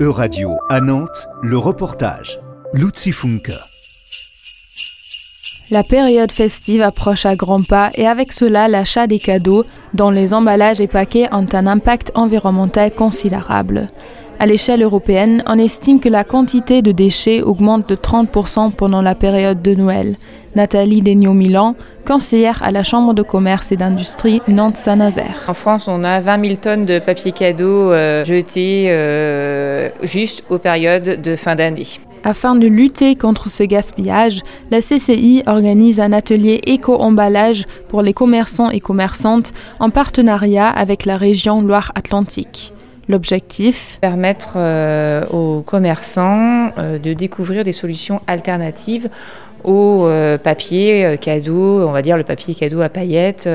E-Radio à Nantes, le reportage. Luzi Funke. La période festive approche à grands pas et avec cela l'achat des cadeaux, dont les emballages et paquets ont un impact environnemental considérable. À l'échelle européenne, on estime que la quantité de déchets augmente de 30% pendant la période de Noël. Nathalie Degnaud-Milan, conseillère à la Chambre de commerce et d'industrie Nantes-Saint-Nazaire. En France, on a 20 000 tonnes de papier cadeau euh, jetés euh, juste aux périodes de fin d'année. Afin de lutter contre ce gaspillage, la CCI organise un atelier éco-emballage pour les commerçants et commerçantes en partenariat avec la région Loire-Atlantique. L'objectif Permettre euh, aux commerçants euh, de découvrir des solutions alternatives au euh, papier euh, cadeau, on va dire le papier cadeau à paillettes,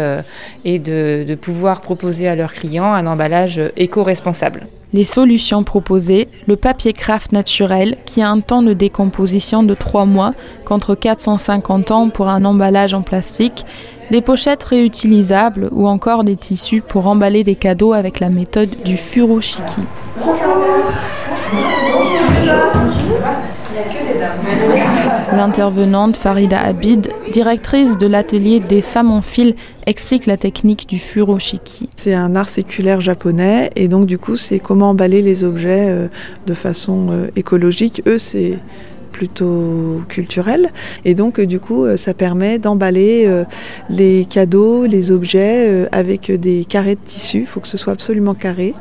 et de, de pouvoir proposer à leurs clients un emballage éco-responsable. Les solutions proposées, le papier craft naturel qui a un temps de décomposition de 3 mois contre 450 ans pour un emballage en plastique, des pochettes réutilisables ou encore des tissus pour emballer des cadeaux avec la méthode du furoshiki. L'intervenante Farida Abid, directrice de l'atelier des femmes en fil, explique la technique du furoshiki. C'est un art séculaire japonais et donc du coup c'est comment emballer les objets euh, de façon euh, écologique. Eux c'est plutôt culturel et donc euh, du coup ça permet d'emballer les cadeaux, les objets avec des carrés de tissu, il faut que ce soit absolument carré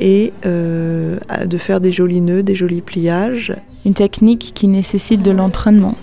et euh, de faire des jolis nœuds, des jolis pliages. Une technique qui nécessite de l'entraînement.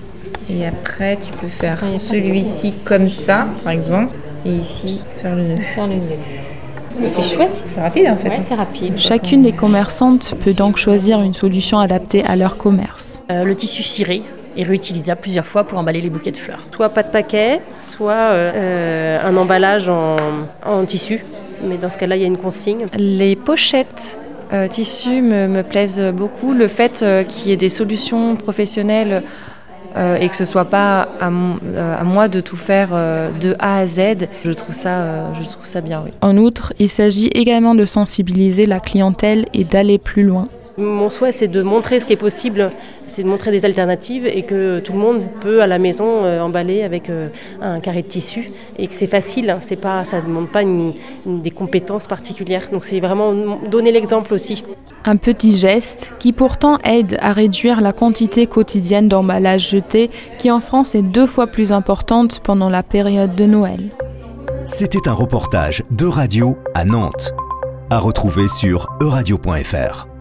Et après, tu peux faire celui-ci comme ça, par exemple, et ici, faire le nœud. Faire le nœud. C'est chouette, c'est rapide en fait. Ouais, c'est rapide. Chacune des commerçantes peut donc choisir une solution adaptée à leur commerce. Euh, le tissu ciré est réutilisable plusieurs fois pour emballer les bouquets de fleurs. Soit pas de paquet, soit euh, un emballage en, en tissu mais dans ce cas-là, il y a une consigne. Les pochettes euh, tissus me, me, plaisent beaucoup. Le fait euh, qu'il y ait des solutions professionnelles euh, et que ce soit pas à, à, moi de tout faire de A à Z, je trouve ça, je trouve ça bien. Oui. En outre, il s'agit également de sensibiliser la clientèle et d'aller plus loin. Mon souhait, c'est de montrer ce qui est possible, c'est de montrer des alternatives et que tout le monde peut à la maison euh, emballer avec euh, un carré de tissu et que c'est facile, c'est pas, ça ne demande pas une, une, des compétences particulières. Donc c'est vraiment donner l'exemple aussi. Un petit geste qui pourtant aide à réduire la quantité quotidienne d'emballage jeté qui en France est deux fois plus importante pendant la période de Noël. C'était un reportage de radio à Nantes, à retrouver sur euradio.fr.